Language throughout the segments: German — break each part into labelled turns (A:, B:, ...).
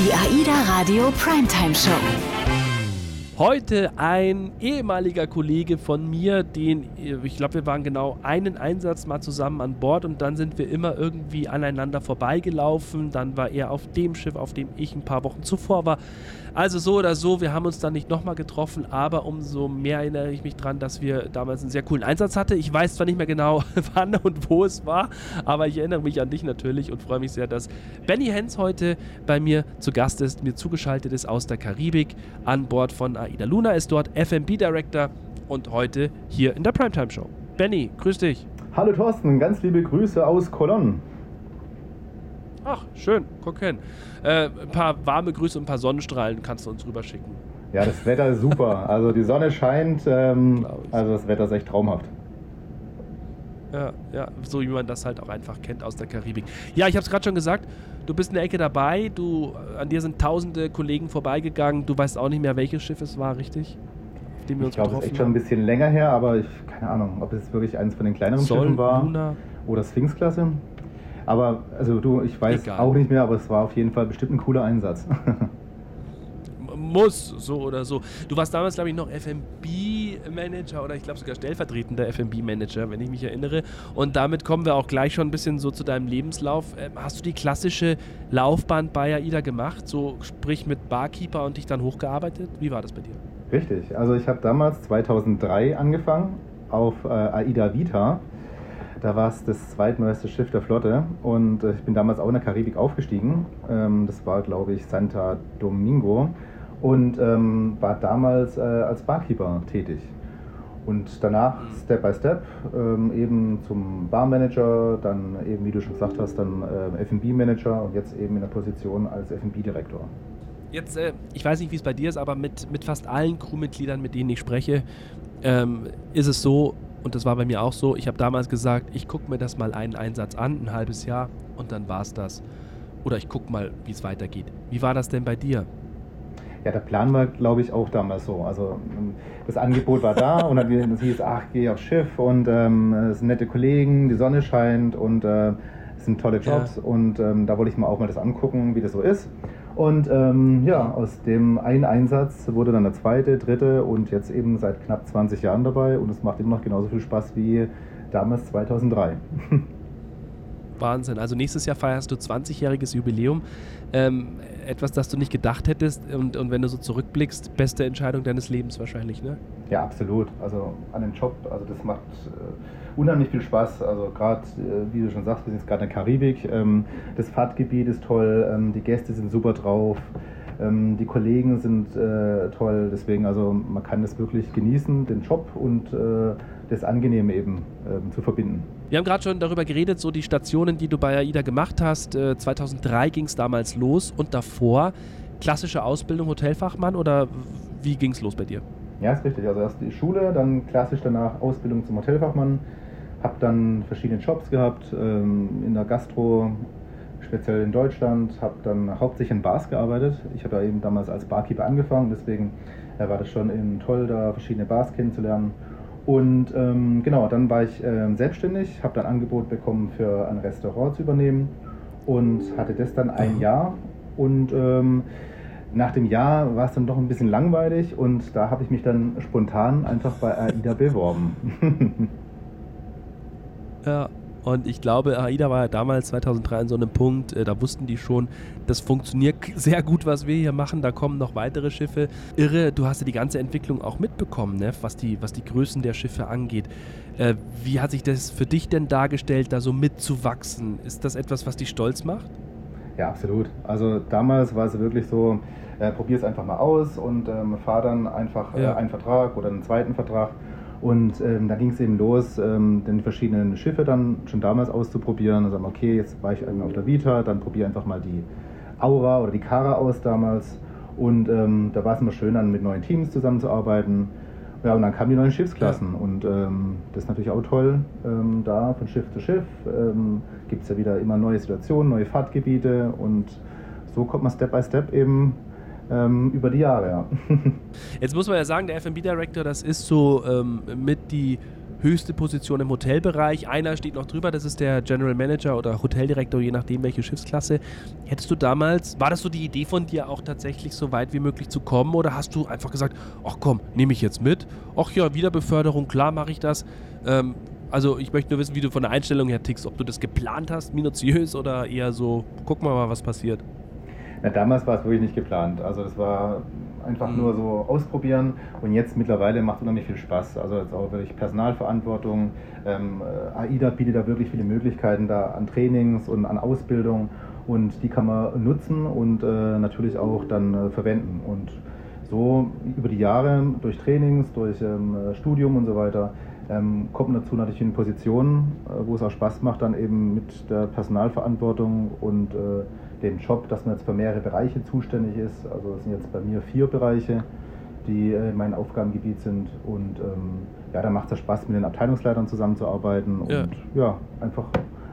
A: Die AIDA Radio Primetime Show.
B: Heute ein ehemaliger Kollege von mir, den, ich glaube, wir waren genau einen Einsatz mal zusammen an Bord und dann sind wir immer irgendwie aneinander vorbeigelaufen. Dann war er auf dem Schiff, auf dem ich ein paar Wochen zuvor war. Also so oder so, wir haben uns dann nicht nochmal getroffen, aber umso mehr erinnere ich mich daran, dass wir damals einen sehr coolen Einsatz hatten. Ich weiß zwar nicht mehr genau, wann und wo es war, aber ich erinnere mich an dich natürlich und freue mich sehr, dass Benny Hens heute bei mir zu Gast ist, mir zugeschaltet ist aus der Karibik an Bord von AIDA Luna, ist dort FMB Director und heute hier in der Primetime Show. Benny, grüß dich.
C: Hallo Thorsten, ganz liebe Grüße aus Cologne.
B: Ach, schön, guck hin. Äh, ein paar warme Grüße und ein paar Sonnenstrahlen kannst du uns rüberschicken.
C: Ja, das Wetter ist super. Also die Sonne scheint, ähm, also das Wetter ist echt traumhaft.
B: Ja, ja, so wie man das halt auch einfach kennt aus der Karibik. Ja, ich habe es gerade schon gesagt, du bist in der Ecke dabei, du, an dir sind tausende Kollegen vorbeigegangen, du weißt auch nicht mehr, welches Schiff es war, richtig?
C: Auf dem wir uns ich glaube, es ist echt schon ein bisschen länger her, aber ich, keine Ahnung, ob es wirklich eines von den kleineren Sol, Schiffen war Luna. oder Sphinx-Klasse. Aber also du, ich weiß Egal. auch nicht mehr, aber es war auf jeden Fall bestimmt ein cooler Einsatz.
B: Muss, so oder so. Du warst damals, glaube ich, noch FMB-Manager oder ich glaube sogar stellvertretender FMB-Manager, wenn ich mich erinnere. Und damit kommen wir auch gleich schon ein bisschen so zu deinem Lebenslauf. Ähm, hast du die klassische Laufbahn bei AIDA gemacht? So sprich mit Barkeeper und dich dann hochgearbeitet? Wie war das bei dir?
C: Richtig. Also ich habe damals 2003 angefangen auf äh, AIDA Vita da war es das zweitneueste Schiff der Flotte und äh, ich bin damals auch in der Karibik aufgestiegen. Ähm, das war, glaube ich, Santa Domingo und ähm, war damals äh, als Barkeeper tätig. Und danach Step by Step ähm, eben zum Barmanager, dann eben, wie du schon gesagt hast, dann äh, FB-Manager und jetzt eben in der Position als FB-Direktor.
B: Jetzt, äh, ich weiß nicht, wie es bei dir ist, aber mit, mit fast allen Crewmitgliedern, mit denen ich spreche, ähm, ist es so, und das war bei mir auch so. Ich habe damals gesagt, ich gucke mir das mal einen Einsatz an, ein halbes Jahr, und dann war es das. Oder ich gucke mal, wie es weitergeht. Wie war das denn bei dir?
C: Ja, der Plan war, glaube ich, auch damals so. Also ähm, das Angebot war da und dann hieß, ach, geh aufs Schiff und ähm, es sind nette Kollegen, die Sonne scheint und äh, es sind tolle Jobs ja. und ähm, da wollte ich mir auch mal das angucken, wie das so ist. Und ähm, ja, aus dem einen Einsatz wurde dann der zweite, dritte und jetzt eben seit knapp 20 Jahren dabei und es macht immer noch genauso viel Spaß wie damals 2003.
B: Wahnsinn. Also nächstes Jahr feierst du 20-jähriges Jubiläum. Ähm, etwas, das du nicht gedacht hättest und, und wenn du so zurückblickst, beste Entscheidung deines Lebens wahrscheinlich, ne?
C: Ja, absolut. Also an dem Job, also das macht äh, unheimlich viel Spaß. Also gerade, äh, wie du schon sagst, wir sind jetzt gerade in der Karibik. Ähm, das Fahrtgebiet ist toll, ähm, die Gäste sind super drauf. Ähm, die Kollegen sind äh, toll, deswegen also man kann das wirklich genießen, den Job und äh, das Angenehme eben ähm, zu verbinden.
B: Wir haben gerade schon darüber geredet, so die Stationen, die du bei AIDA gemacht hast. Äh, 2003 ging es damals los und davor klassische Ausbildung Hotelfachmann oder wie ging es los bei dir?
C: Ja, ist richtig. Also erst die Schule, dann klassisch danach Ausbildung zum Hotelfachmann. Habe dann verschiedene Jobs gehabt ähm, in der Gastro, speziell in Deutschland. Habe dann hauptsächlich in Bars gearbeitet. Ich habe da eben damals als Barkeeper angefangen, deswegen äh, war das schon eben toll, da verschiedene Bars kennenzulernen. Und ähm, genau, dann war ich äh, selbstständig, habe dann Angebot bekommen, für ein Restaurant zu übernehmen und hatte das dann ein mhm. Jahr. Und ähm, nach dem Jahr war es dann doch ein bisschen langweilig und da habe ich mich dann spontan einfach bei AIDA beworben.
B: ja, und ich glaube, AIDA war ja damals 2003 an so einem Punkt, äh, da wussten die schon, das funktioniert sehr gut, was wir hier machen. Da kommen noch weitere Schiffe. Irre, du hast ja die ganze Entwicklung auch mitbekommen, ne? was, die, was die Größen der Schiffe angeht. Äh, wie hat sich das für dich denn dargestellt, da so mitzuwachsen? Ist das etwas, was dich stolz macht?
C: Ja, absolut. Also damals war es wirklich so, äh, probier es einfach mal aus und ähm, fahr dann einfach äh, ja. einen Vertrag oder einen zweiten Vertrag und ähm, da ging es eben los, ähm, die verschiedenen Schiffe dann schon damals auszuprobieren. Und sagen, okay, jetzt war ich auf der Vita, dann probiere einfach mal die Aura oder die Kara aus damals. Und ähm, da war es immer schön, dann mit neuen Teams zusammenzuarbeiten. Ja, und dann kamen die neuen Schiffsklassen. Ja. Und ähm, das ist natürlich auch toll, ähm, da von Schiff zu Schiff ähm, gibt es ja wieder immer neue Situationen, neue Fahrtgebiete. Und so kommt man Step by Step eben ähm, über die Jahre. Ja.
B: Jetzt muss man ja sagen, der FB Director, das ist so ähm, mit die höchste Position im Hotelbereich. Einer steht noch drüber, das ist der General Manager oder Hoteldirektor, je nachdem welche Schiffsklasse. Hättest du damals, war das so die Idee von dir auch tatsächlich so weit wie möglich zu kommen oder hast du einfach gesagt, ach komm, nehme ich jetzt mit? Ach ja, Wiederbeförderung, klar mache ich das. Ähm, also ich möchte nur wissen, wie du von der Einstellung her tickst, ob du das geplant hast, minutiös oder eher so, guck mal, was passiert.
C: Na, damals war es wirklich nicht geplant. Also das war einfach mhm. nur so ausprobieren und jetzt mittlerweile macht es unheimlich viel Spaß. Also jetzt auch wirklich Personalverantwortung. Ähm, AIDA bietet da wirklich viele Möglichkeiten da an Trainings und an Ausbildung und die kann man nutzen und äh, natürlich auch dann äh, verwenden. Und so über die Jahre durch Trainings, durch ähm, Studium und so weiter ähm, kommt man dazu natürlich in Positionen, äh, wo es auch Spaß macht, dann eben mit der Personalverantwortung und dem Job, dass man jetzt für mehrere Bereiche zuständig ist. Also es sind jetzt bei mir vier Bereiche, die äh, in meinem Aufgabengebiet sind. Und ähm, ja, da macht es ja Spaß, mit den Abteilungsleitern zusammenzuarbeiten. Und ja, ja einfach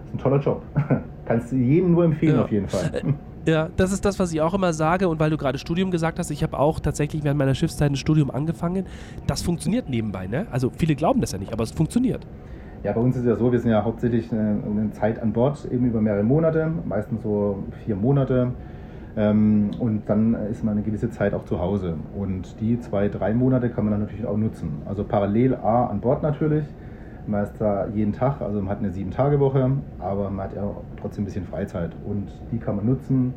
C: ist ein toller Job. Kannst du jedem nur empfehlen ja. auf jeden Fall. Äh,
B: ja, das ist das, was ich auch immer sage. Und weil du gerade Studium gesagt hast, ich habe auch tatsächlich während meiner Schiffszeit ein Studium angefangen. Das funktioniert nebenbei, ne? Also viele glauben das ja nicht, aber es funktioniert.
C: Ja, bei uns ist es ja so, wir sind ja hauptsächlich eine, eine Zeit an Bord, eben über mehrere Monate, meistens so vier Monate. Ähm, und dann ist man eine gewisse Zeit auch zu Hause. Und die zwei, drei Monate kann man dann natürlich auch nutzen. Also parallel A an Bord natürlich. Man ist da jeden Tag, also man hat eine sieben-Tage-Woche, aber man hat ja trotzdem ein bisschen Freizeit. Und die kann man nutzen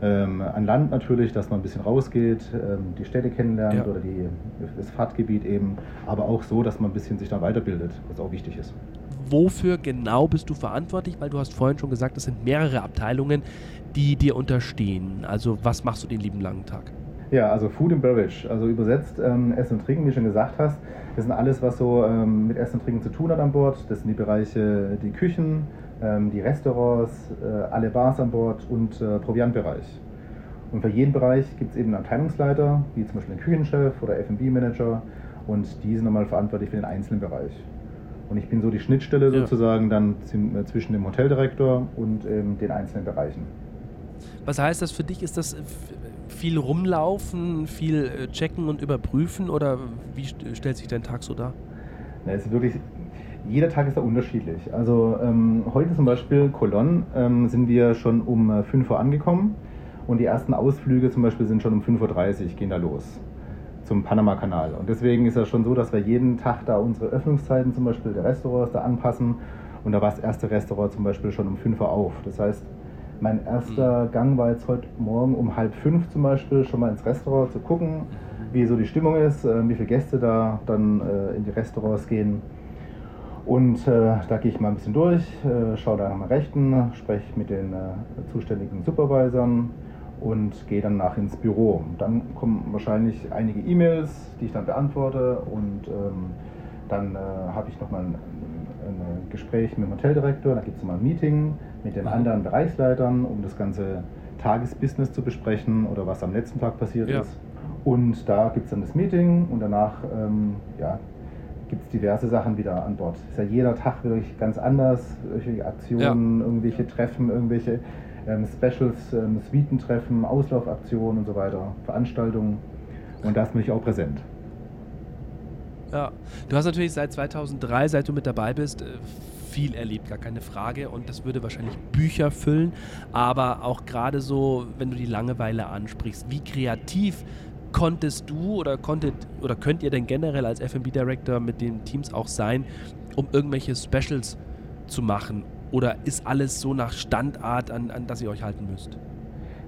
C: ähm, an Land natürlich, dass man ein bisschen rausgeht, ähm, die Städte kennenlernt ja. oder die, das Fahrtgebiet eben, aber auch so, dass man ein bisschen sich da weiterbildet, was auch wichtig ist.
B: Wofür genau bist du verantwortlich? Weil du hast vorhin schon gesagt, es sind mehrere Abteilungen, die dir unterstehen. Also was machst du den lieben langen Tag?
C: Ja, also Food and Beverage, also übersetzt ähm, Essen und Trinken, wie du schon gesagt hast. Das sind alles, was so ähm, mit Essen und Trinken zu tun hat an Bord. Das sind die Bereiche, die Küchen, ähm, die Restaurants, äh, alle Bars an Bord und äh, Proviantbereich. Und für jeden Bereich gibt es eben einen Abteilungsleiter, wie zum Beispiel den Küchenchef oder F&B-Manager und die sind nochmal verantwortlich für den einzelnen Bereich. Und ich bin so die Schnittstelle ja. sozusagen dann äh, zwischen dem Hoteldirektor und ähm, den einzelnen Bereichen.
B: Was heißt das für dich? Ist das viel rumlaufen, viel checken und überprüfen oder wie stellt sich dein Tag so dar?
C: Na, es ist wirklich jeder Tag ist da unterschiedlich. Also ähm, heute zum Beispiel Colon ähm, sind wir schon um 5 äh, Uhr angekommen und die ersten Ausflüge zum Beispiel sind schon um 5.30 Uhr, gehen da los zum Panama-Kanal. Und deswegen ist das schon so, dass wir jeden Tag da unsere Öffnungszeiten zum Beispiel der Restaurants da anpassen. Und da war das erste Restaurant zum Beispiel schon um 5 Uhr auf. Das heißt, mein erster mhm. Gang war jetzt heute Morgen um halb fünf zum Beispiel schon mal ins Restaurant zu gucken, mhm. wie so die Stimmung ist, äh, wie viele Gäste da dann äh, in die Restaurants gehen. Und äh, da gehe ich mal ein bisschen durch, äh, schaue da nach meinem Rechten, spreche mit den äh, zuständigen Supervisern und gehe dann nach ins Büro. Dann kommen wahrscheinlich einige E-Mails, die ich dann beantworte und ähm, dann äh, habe ich nochmal ein, ein, Gespräch mit dem Hoteldirektor, dann gibt es nochmal ein Meeting mit den anderen Bereichsleitern, um das ganze Tagesbusiness zu besprechen oder was am letzten Tag passiert ja. ist. Und da gibt es dann das Meeting und danach ähm, ja, gibt es diverse Sachen wieder an Bord. Ist ja jeder Tag wirklich ganz anders, irgendwelche Aktionen, ja. irgendwelche Treffen, irgendwelche ähm, Specials, ähm, Suitentreffen, Auslaufaktionen und so weiter, Veranstaltungen. Und da ist mich auch präsent.
B: Ja, du hast natürlich seit 2003, seit du mit dabei bist, äh, viel erlebt, gar keine Frage. Und das würde wahrscheinlich Bücher füllen. Aber auch gerade so, wenn du die Langeweile ansprichst, wie kreativ konntest du oder konntet oder könnt ihr denn generell als F&B Director mit den Teams auch sein, um irgendwelche Specials zu machen? Oder ist alles so nach Standart, an, an das ihr euch halten müsst?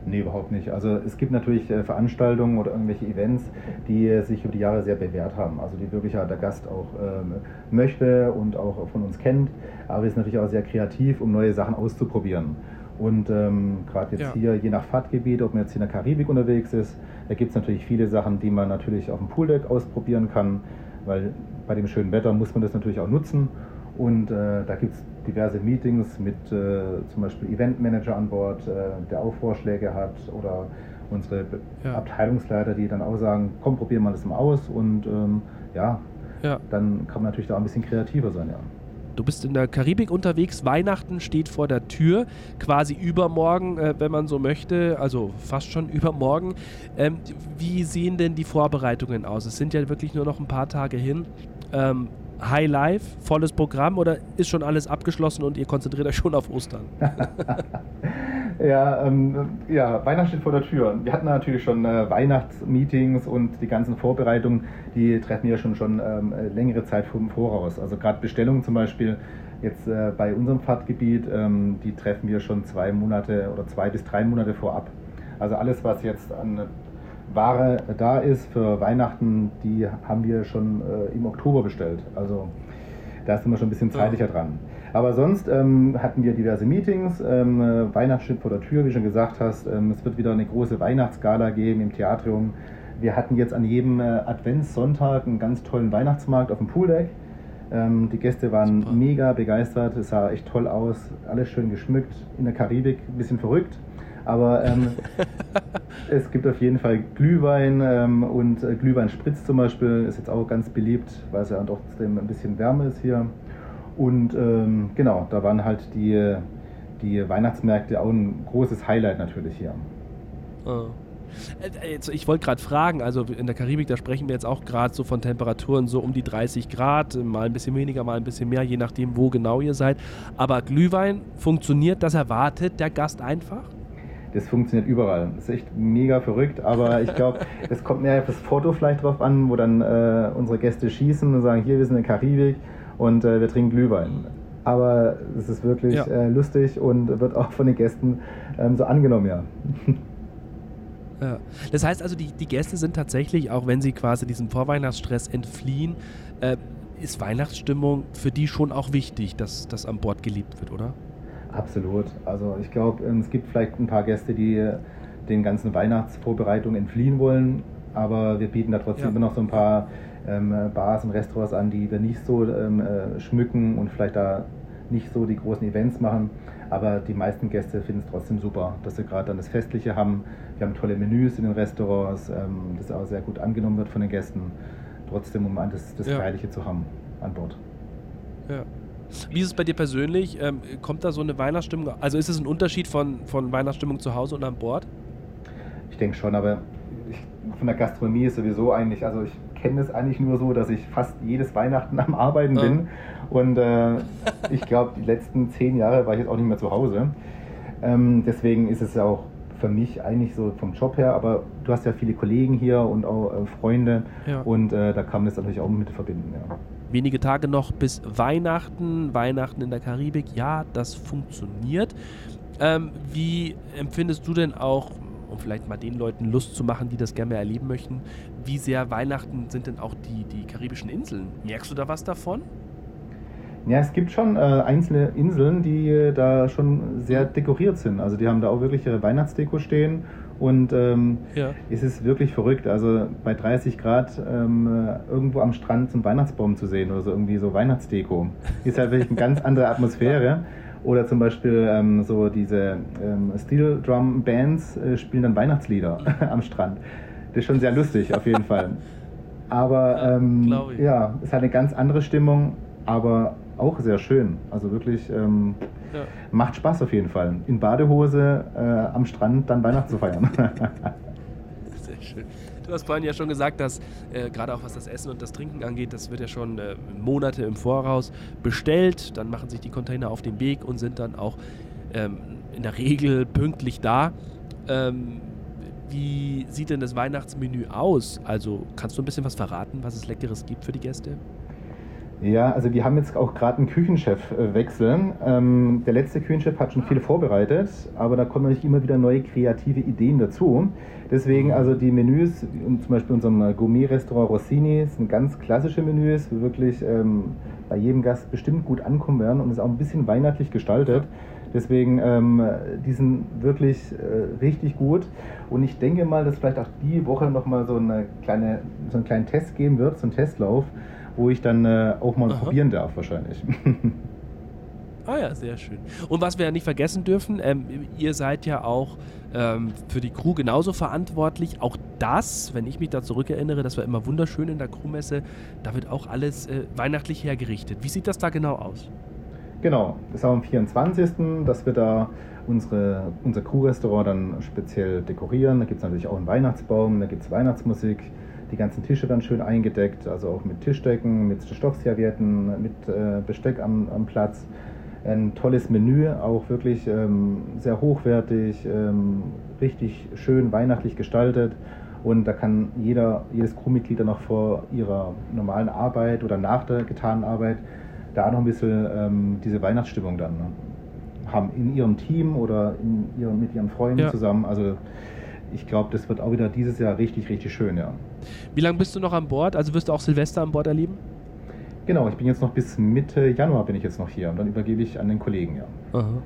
C: Nee, überhaupt nicht. Also es gibt natürlich äh, Veranstaltungen oder irgendwelche Events, die äh, sich über die Jahre sehr bewährt haben. Also die wirklich ja der Gast auch ähm, möchte und auch von uns kennt. Aber es ist natürlich auch sehr kreativ, um neue Sachen auszuprobieren. Und ähm, gerade jetzt ja. hier, je nach Fahrtgebiet, ob man jetzt hier in der Karibik unterwegs ist, da gibt es natürlich viele Sachen, die man natürlich auf dem Pooldeck ausprobieren kann, weil bei dem schönen Wetter muss man das natürlich auch nutzen. Und äh, da gibt es diverse Meetings mit äh, zum Beispiel Eventmanager an Bord, äh, der auch Vorschläge hat oder unsere ja. Abteilungsleiter, die dann auch sagen, komm, probier mal das mal aus und ähm, ja, ja, dann kann man natürlich da ein bisschen kreativer sein, ja.
B: Du bist in der Karibik unterwegs, Weihnachten steht vor der Tür, quasi übermorgen, äh, wenn man so möchte, also fast schon übermorgen. Ähm, wie sehen denn die Vorbereitungen aus? Es sind ja wirklich nur noch ein paar Tage hin. Ähm, High Life, volles Programm oder ist schon alles abgeschlossen und ihr konzentriert euch schon auf Ostern?
C: ja, ähm, ja, Weihnachten steht vor der Tür. Wir hatten natürlich schon äh, Weihnachtsmeetings und die ganzen Vorbereitungen, die treffen wir schon schon ähm, längere Zeit vom Voraus. Also gerade Bestellungen zum Beispiel jetzt äh, bei unserem Fahrtgebiet, ähm, die treffen wir schon zwei Monate oder zwei bis drei Monate vorab. Also alles, was jetzt an Ware da ist für Weihnachten, die haben wir schon äh, im Oktober bestellt. Also da sind wir schon ein bisschen zeitlicher dran. Aber sonst ähm, hatten wir diverse Meetings. Ähm, äh, Weihnachten steht vor der Tür, wie schon gesagt hast. Ähm, es wird wieder eine große Weihnachtsgala geben im Theatrium. Wir hatten jetzt an jedem äh, Adventssonntag einen ganz tollen Weihnachtsmarkt auf dem Pooldeck. Ähm, die Gäste waren Super. mega begeistert. Es sah echt toll aus. Alles schön geschmückt. In der Karibik ein bisschen verrückt. Aber ähm, es gibt auf jeden Fall Glühwein ähm, und äh, Glühweinspritz zum Beispiel ist jetzt auch ganz beliebt, weil es ja trotzdem ein bisschen wärmer ist hier. Und ähm, genau, da waren halt die, die Weihnachtsmärkte auch ein großes Highlight natürlich hier.
B: Oh. Ich wollte gerade fragen, also in der Karibik, da sprechen wir jetzt auch gerade so von Temperaturen so um die 30 Grad, mal ein bisschen weniger, mal ein bisschen mehr, je nachdem, wo genau ihr seid. Aber Glühwein, funktioniert das erwartet der Gast einfach?
C: Das funktioniert überall. Das ist echt mega verrückt, aber ich glaube, es kommt mehr auf das Foto vielleicht drauf an, wo dann äh, unsere Gäste schießen und sagen, hier, wir sind in der Karibik und äh, wir trinken Glühwein. Aber es ist wirklich ja. äh, lustig und wird auch von den Gästen ähm, so angenommen, ja.
B: Ja. Das heißt also, die, die Gäste sind tatsächlich, auch wenn sie quasi diesem Vorweihnachtsstress entfliehen, äh, ist Weihnachtsstimmung für die schon auch wichtig, dass das an Bord gelebt wird, oder?
C: Absolut. Also ich glaube, ähm, es gibt vielleicht ein paar Gäste, die den ganzen Weihnachtsvorbereitungen entfliehen wollen, aber wir bieten da trotzdem ja. immer noch so ein paar ähm, Bars und Restaurants an, die wir nicht so ähm, äh, schmücken und vielleicht da nicht so die großen Events machen. Aber die meisten Gäste finden es trotzdem super, dass sie gerade dann das Festliche haben. Wir haben tolle Menüs in den Restaurants, ähm, das auch sehr gut angenommen wird von den Gästen. Trotzdem, um das, das ja. Feierliche zu haben an Bord.
B: Ja. Wie ist es bei dir persönlich? Ähm, kommt da so eine Weihnachtsstimmung? Also ist es ein Unterschied von, von Weihnachtsstimmung zu Hause und an Bord?
C: Ich denke schon, aber ich, von der Gastronomie ist sowieso eigentlich, also ich kenne es eigentlich nur so, dass ich fast jedes Weihnachten am Arbeiten ja. bin. Und äh, ich glaube, die letzten zehn Jahre war ich jetzt auch nicht mehr zu Hause. Ähm, deswegen ist es ja auch für mich eigentlich so vom Job her, aber du hast ja viele Kollegen hier und auch äh, Freunde ja. und äh, da kann man das natürlich auch mit verbinden. Ja
B: wenige Tage noch bis Weihnachten. Weihnachten in der Karibik, ja, das funktioniert. Ähm, wie empfindest du denn auch, um vielleicht mal den Leuten Lust zu machen, die das gerne erleben möchten, wie sehr Weihnachten sind denn auch die, die karibischen Inseln? Merkst du da was davon?
C: Ja, es gibt schon äh, einzelne Inseln, die äh, da schon sehr dekoriert sind. Also die haben da auch wirklich ihre Weihnachtsdeko stehen und ähm, ja. es ist wirklich verrückt. Also bei 30 Grad ähm, irgendwo am Strand zum Weihnachtsbaum zu sehen oder so irgendwie so Weihnachtsdeko. Ist halt wirklich eine ganz andere Atmosphäre. Oder zum Beispiel ähm, so diese ähm, Steel Drum Bands äh, spielen dann Weihnachtslieder am Strand. Das ist schon sehr lustig, auf jeden Fall. Aber ähm, ja, es hat eine ganz andere Stimmung, aber auch sehr schön. Also wirklich ähm, ja. macht Spaß auf jeden Fall. In Badehose äh, am Strand dann Weihnachten zu feiern.
B: sehr schön. Du hast vorhin ja schon gesagt, dass äh, gerade auch was das Essen und das Trinken angeht, das wird ja schon äh, Monate im Voraus bestellt. Dann machen sich die Container auf den Weg und sind dann auch ähm, in der Regel pünktlich da. Ähm, wie sieht denn das Weihnachtsmenü aus? Also kannst du ein bisschen was verraten, was es Leckeres gibt für die Gäste?
C: Ja, also wir haben jetzt auch gerade einen Küchenchef Ähm, der letzte Küchenchef hat schon viel vorbereitet, aber da kommen natürlich immer wieder neue kreative Ideen dazu. Deswegen also die Menüs, zum Beispiel unserem Gourmet-Restaurant Rossini, sind ganz klassische Menüs, wirklich ähm, bei jedem Gast bestimmt gut ankommen werden und ist auch ein bisschen weihnachtlich gestaltet. Deswegen, ähm, die sind wirklich äh, richtig gut. Und ich denke mal, dass vielleicht auch die Woche nochmal so, so einen kleinen Test geben wird, so einen Testlauf wo ich dann äh, auch mal Aha. probieren darf wahrscheinlich.
B: Ah ja, sehr schön. Und was wir ja nicht vergessen dürfen, ähm, ihr seid ja auch ähm, für die Crew genauso verantwortlich. Auch das, wenn ich mich da zurückerinnere, das war immer wunderschön in der Crewmesse, da wird auch alles äh, weihnachtlich hergerichtet. Wie sieht das da genau aus?
C: Genau, das ist am 24., dass wir da unsere, unser Crew-Restaurant dann speziell dekorieren. Da gibt es natürlich auch einen Weihnachtsbaum, da gibt es Weihnachtsmusik, die ganzen Tische dann schön eingedeckt, also auch mit Tischdecken, mit Stoffservietten, mit äh, Besteck am, am Platz. Ein tolles Menü, auch wirklich ähm, sehr hochwertig, ähm, richtig schön weihnachtlich gestaltet. Und da kann jeder, jedes Crewmitglied dann noch vor ihrer normalen Arbeit oder nach der getanen Arbeit da noch ein bisschen ähm, diese Weihnachtsstimmung dann ne? haben in ihrem Team oder in ihrem, mit ihren Freunden ja. zusammen. Also ich glaube, das wird auch wieder dieses Jahr richtig, richtig schön, ja.
B: Wie lange bist du noch an Bord? Also wirst du auch Silvester an Bord erleben?
C: Genau, ich bin jetzt noch bis Mitte Januar bin ich jetzt noch hier und dann übergebe ich an den Kollegen, ja. Aha.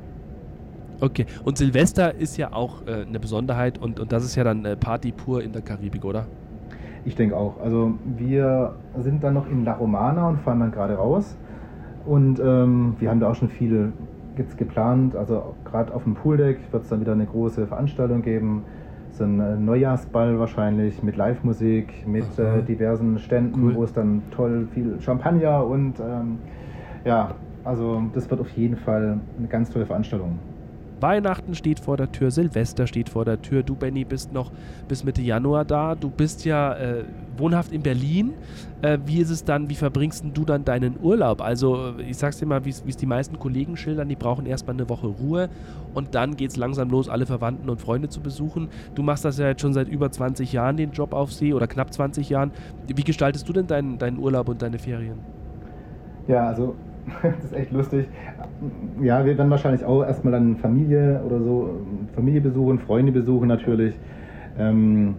B: Okay, und Silvester ist ja auch äh, eine Besonderheit und, und das ist ja dann äh, Party pur in der Karibik, oder?
C: Ich denke auch. Also wir sind dann noch in La Romana und fahren dann gerade raus. Und ähm, wir haben da auch schon viel jetzt geplant. Also gerade auf dem Pooldeck wird es dann wieder eine große Veranstaltung geben. So ein äh, Neujahrsball wahrscheinlich mit Live-Musik, mit äh, diversen Ständen, cool. wo es dann toll viel Champagner und ähm, ja, also das wird auf jeden Fall eine ganz tolle Veranstaltung.
B: Weihnachten steht vor der Tür, Silvester steht vor der Tür. Du, Benny, bist noch bis Mitte Januar da. Du bist ja äh, wohnhaft in Berlin. Äh, wie ist es dann, wie verbringst du dann deinen Urlaub? Also, äh, ich sag's dir mal, wie es die meisten Kollegen schildern, die brauchen erstmal eine Woche Ruhe und dann geht es langsam los, alle Verwandten und Freunde zu besuchen. Du machst das ja jetzt schon seit über 20 Jahren, den Job auf See oder knapp 20 Jahren. Wie gestaltest du denn deinen, deinen Urlaub und deine Ferien?
C: Ja, also das ist echt lustig. Ja, wir werden wahrscheinlich auch erstmal dann Familie oder so, Familie besuchen, Freunde besuchen natürlich. Ähm,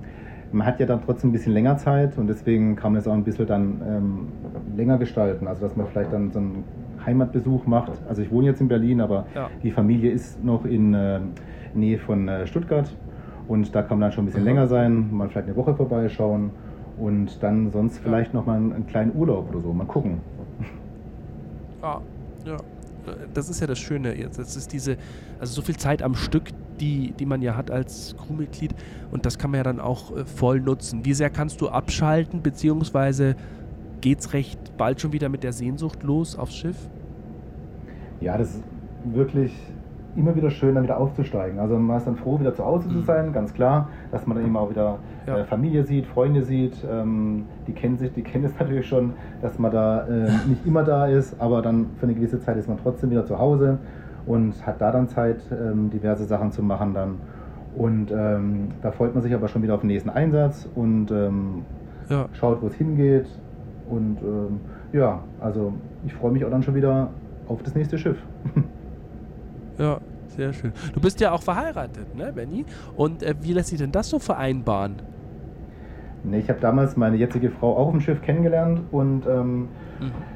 C: man hat ja dann trotzdem ein bisschen länger Zeit und deswegen kann man es auch ein bisschen dann ähm, länger gestalten. Also dass man vielleicht dann so einen Heimatbesuch macht. Also ich wohne jetzt in Berlin, aber ja. die Familie ist noch in äh, Nähe von äh, Stuttgart und da kann man dann schon ein bisschen mhm. länger sein, mal vielleicht eine Woche vorbeischauen und dann sonst vielleicht noch mal einen, einen kleinen Urlaub oder so. Mal gucken.
B: Ah, ja. Das ist ja das Schöne jetzt. Das ist diese, also so viel Zeit am Stück, die, die man ja hat als Crewmitglied und das kann man ja dann auch äh, voll nutzen. Wie sehr kannst du abschalten, beziehungsweise geht es recht bald schon wieder mit der Sehnsucht los aufs Schiff?
C: Ja, das ist wirklich immer wieder schön, dann wieder aufzusteigen. Also man ist dann froh, wieder zu Hause zu mhm. sein, ganz klar, dass man dann eben auch wieder ja. äh, Familie sieht, Freunde sieht. Ähm, die kennen sich, die kennen es natürlich schon, dass man da äh, nicht immer da ist, aber dann für eine gewisse Zeit ist man trotzdem wieder zu Hause und hat da dann Zeit, ähm, diverse Sachen zu machen dann. Und ähm, da freut man sich aber schon wieder auf den nächsten Einsatz und ähm, ja. schaut, wo es hingeht. Und ähm, ja, also ich freue mich auch dann schon wieder auf das nächste Schiff.
B: Ja, sehr schön. Du bist ja auch verheiratet, ne, Benny? Und äh, wie lässt sich denn das so vereinbaren?
C: Nee, ich habe damals meine jetzige Frau auch dem Schiff kennengelernt und ähm, mhm.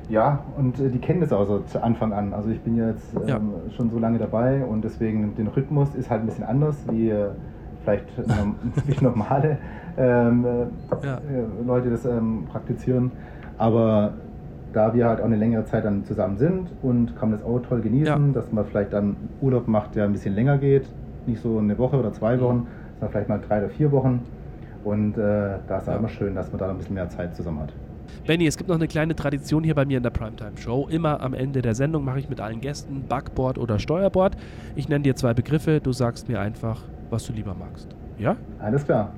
C: ja, und äh, die kennen das auch so zu Anfang an. Also ich bin jetzt ähm, ja. schon so lange dabei und deswegen den Rhythmus ist halt ein bisschen anders wie äh, vielleicht wie normale ähm, äh, ja. Äh, Leute das ähm, praktizieren. Aber da wir halt auch eine längere Zeit dann zusammen sind und kann man das auch toll genießen, ja. dass man vielleicht dann Urlaub macht, der ein bisschen länger geht, nicht so eine Woche oder zwei Wochen, sondern vielleicht mal drei oder vier Wochen. Und äh, da ist ja. immer schön, dass man da ein bisschen mehr Zeit zusammen hat.
B: Benny, es gibt noch eine kleine Tradition hier bei mir in der Primetime Show. Immer am Ende der Sendung mache ich mit allen Gästen Backboard oder Steuerbord. Ich nenne dir zwei Begriffe, du sagst mir einfach, was du lieber magst. Ja?
C: Alles klar.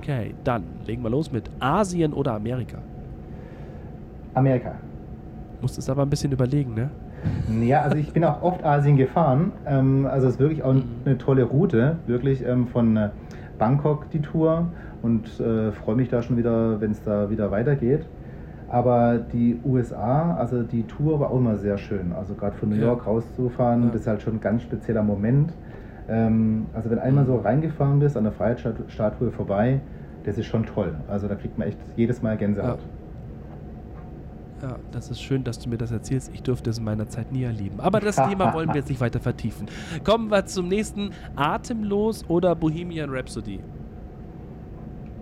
B: Okay, dann legen wir los mit Asien oder Amerika.
C: Amerika.
B: Musstest aber ein bisschen überlegen, ne?
C: Ja, also ich bin auch oft Asien gefahren. Ähm, also es ist wirklich auch mhm. eine tolle Route, wirklich ähm, von äh, Bangkok die Tour und äh, freue mich da schon wieder, wenn es da wieder weitergeht. Aber die USA, also die Tour war auch immer sehr schön. Also gerade von New York ja. rauszufahren, ja. das ist halt schon ein ganz spezieller Moment. Ähm, also wenn einmal so mhm. reingefahren bist, an der Freiheitsstatue vorbei, das ist schon toll. Also da kriegt man echt jedes Mal Gänsehaut. Ja.
B: Ja, das ist schön, dass du mir das erzählst. Ich durfte es in meiner Zeit nie erleben. Aber das Thema wollen wir jetzt nicht weiter vertiefen. Kommen wir zum nächsten. Atemlos oder Bohemian Rhapsody?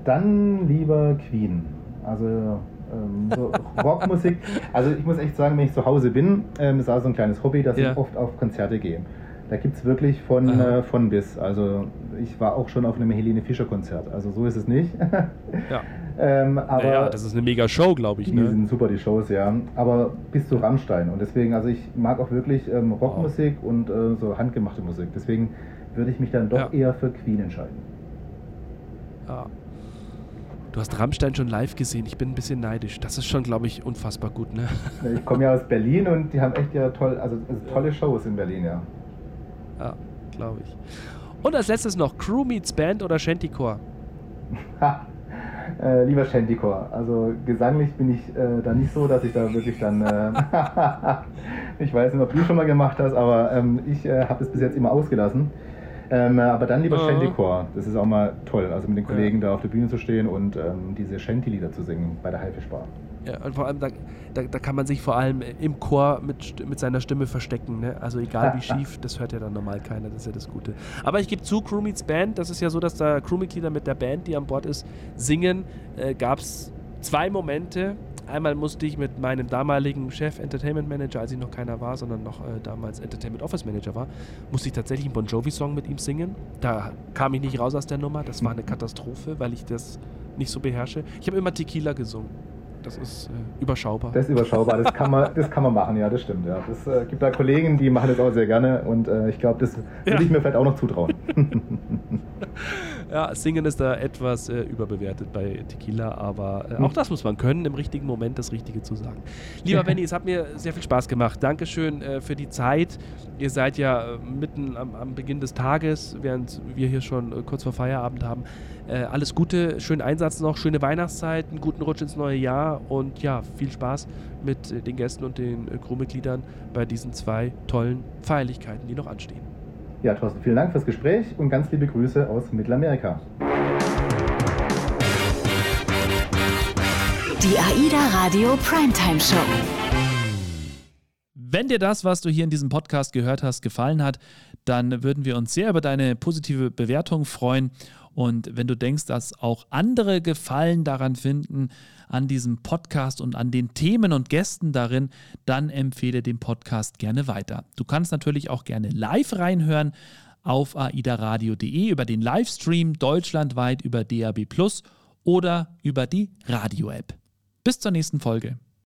C: Dann lieber Queen. Also ähm, so Rockmusik. Also ich muss echt sagen, wenn ich zu Hause bin, ähm, ist auch so ein kleines Hobby, dass ja. ich oft auf Konzerte gehe. Da gibt es wirklich von, äh, von bis. Also ich war auch schon auf einem Helene Fischer Konzert. Also so ist es nicht.
B: ja. ähm, aber ja, das ist eine mega Show, glaube ich.
C: Die ne? sind super, die Shows, ja. Aber bis zu Rammstein. Und deswegen, also ich mag auch wirklich ähm, Rockmusik wow. und äh, so handgemachte Musik. Deswegen würde ich mich dann doch ja. eher für Queen entscheiden.
B: Ja. Du hast Rammstein schon live gesehen. Ich bin ein bisschen neidisch. Das ist schon, glaube ich, unfassbar gut, ne?
C: Ich komme ja aus Berlin und die haben echt ja toll, also, also tolle Shows in Berlin, ja.
B: Ja, glaube ich. Und als letztes noch Crew Meets Band oder Shantycore?
C: Ha, äh, lieber Shantycore. Also gesanglich bin ich äh, da nicht so, dass ich da wirklich dann. Äh, ich weiß nicht, ob du schon mal gemacht hast, aber ähm, ich äh, habe es bis jetzt immer ausgelassen. Ähm, aber dann lieber Shantycore. Das ist auch mal toll, also mit den Kollegen ja. da auf der Bühne zu stehen und ähm, diese Shanty-Lieder zu singen bei der Haifischbar.
B: Ja, und vor allem, da, da, da, kann man sich vor allem im Chor mit, mit seiner Stimme verstecken. Ne? Also egal wie schief, das hört ja dann normal keiner, das ist ja das Gute. Aber ich gebe zu, Crewmeets Band, das ist ja so, dass da Crewmitglieder mit der Band, die an Bord ist, singen. Äh, Gab es zwei Momente. Einmal musste ich mit meinem damaligen Chef Entertainment Manager, als ich noch keiner war, sondern noch äh, damals Entertainment Office Manager war, musste ich tatsächlich einen Bon Jovi-Song mit ihm singen. Da kam ich nicht raus aus der Nummer. Das war eine Katastrophe, weil ich das nicht so beherrsche. Ich habe immer Tequila gesungen. Das ist äh, überschaubar.
C: Das ist überschaubar, das kann, man, das kann man machen, ja, das stimmt. Ja. Es äh, gibt da Kollegen, die machen das auch sehr gerne und äh, ich glaube, das würde ich mir vielleicht auch noch zutrauen.
B: ja, Singen ist da etwas äh, überbewertet bei Tequila, aber äh, auch hm. das muss man können, im richtigen Moment das Richtige zu sagen. Lieber Benny, es hat mir sehr viel Spaß gemacht. Dankeschön äh, für die Zeit. Ihr seid ja mitten am, am, Beginn des Tages, während wir hier schon kurz vor Feierabend haben. Äh, alles Gute, schönen Einsatz noch, schöne Weihnachtszeit, einen guten Rutsch ins neue Jahr und ja, viel Spaß mit äh, den Gästen und den äh, Crewmitgliedern bei diesen zwei tollen Feierlichkeiten, die noch anstehen.
C: Ja, Thorsten, vielen Dank fürs Gespräch und ganz liebe Grüße aus Mittelamerika.
A: Die AIDA Radio Primetime Show.
D: Wenn dir das, was du hier in diesem Podcast gehört hast, gefallen hat, dann würden wir uns sehr über deine positive Bewertung freuen. Und wenn du denkst, dass auch andere Gefallen daran finden, an diesem Podcast und an den Themen und Gästen darin, dann empfehle den Podcast gerne weiter. Du kannst natürlich auch gerne live reinhören auf aidaradio.de über den Livestream deutschlandweit über DAB Plus oder über die Radio-App. Bis zur nächsten Folge.